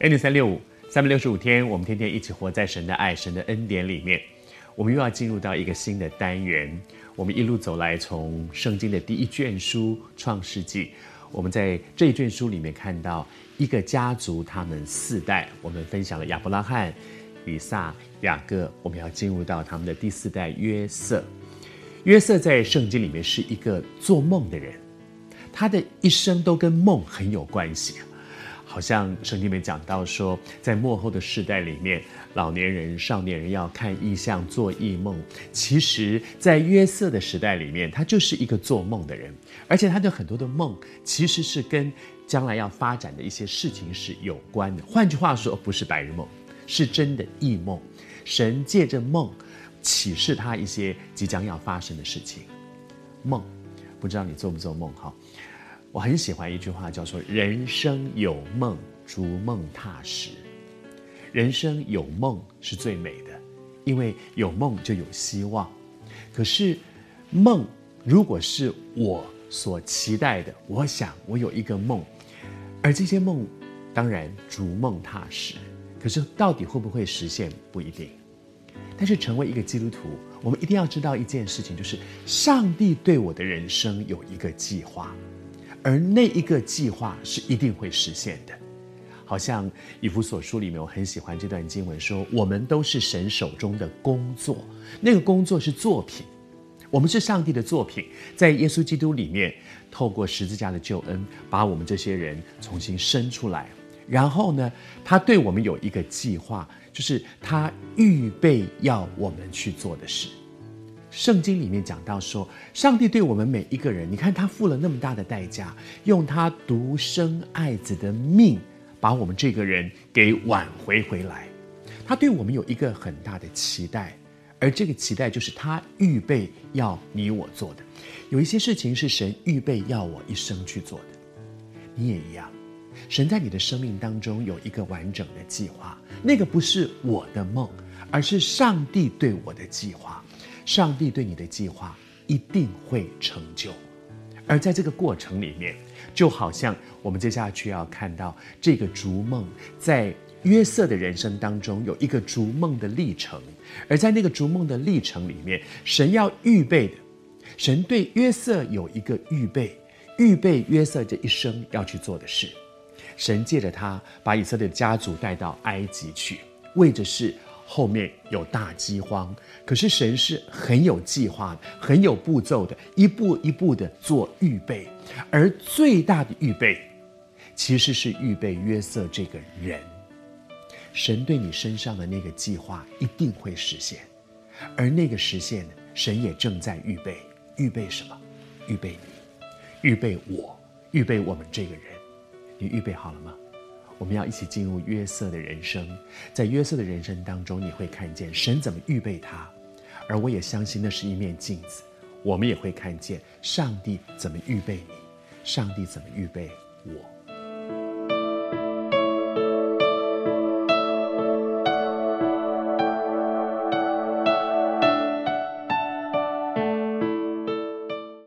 恩典三六五，三百六十五天，我们天天一起活在神的爱、神的恩典里面。我们又要进入到一个新的单元。我们一路走来，从圣经的第一卷书《创世纪》，我们在这一卷书里面看到一个家族，他们四代。我们分享了亚伯拉罕、以撒、雅各。我们要进入到他们的第四代约瑟。约瑟在圣经里面是一个做梦的人，他的一生都跟梦很有关系。好像圣经里面讲到说，在幕后的世代里面，老年人、少年人要看异象、做异梦。其实，在约瑟的时代里面，他就是一个做梦的人，而且他的很多的梦其实是跟将来要发展的一些事情是有关的。换句话说，不是白日梦，是真的异梦。神借着梦启示他一些即将要发生的事情。梦，不知道你做不做梦哈？我很喜欢一句话，叫做“人生有梦，逐梦踏实”。人生有梦是最美的，因为有梦就有希望。可是，梦如果是我所期待的，我想我有一个梦，而这些梦当然逐梦踏实。可是，到底会不会实现不一定。但是，成为一个基督徒，我们一定要知道一件事情，就是上帝对我的人生有一个计划。而那一个计划是一定会实现的，好像以弗所书里面，我很喜欢这段经文说，我们都是神手中的工作，那个工作是作品，我们是上帝的作品，在耶稣基督里面，透过十字架的救恩，把我们这些人重新生出来，然后呢，他对我们有一个计划，就是他预备要我们去做的事。圣经里面讲到说，上帝对我们每一个人，你看他付了那么大的代价，用他独生爱子的命，把我们这个人给挽回回来。他对我们有一个很大的期待，而这个期待就是他预备要你我做的。有一些事情是神预备要我一生去做的，你也一样。神在你的生命当中有一个完整的计划，那个不是我的梦，而是上帝对我的计划。上帝对你的计划一定会成就，而在这个过程里面，就好像我们接下去要看到这个逐梦，在约瑟的人生当中有一个逐梦的历程，而在那个逐梦的历程里面，神要预备的，神对约瑟有一个预备，预备约瑟这一生要去做的事，神借着他把以色列家族带到埃及去，为的是。后面有大饥荒，可是神是很有计划的，很有步骤的，一步一步的做预备。而最大的预备，其实是预备约瑟这个人。神对你身上的那个计划一定会实现，而那个实现，神也正在预备。预备什么？预备你，预备我，预备我们这个人。你预备好了吗？我们要一起进入约瑟的人生，在约瑟的人生当中，你会看见神怎么预备他，而我也相信那是一面镜子，我们也会看见上帝怎么预备你，上帝怎么预备我。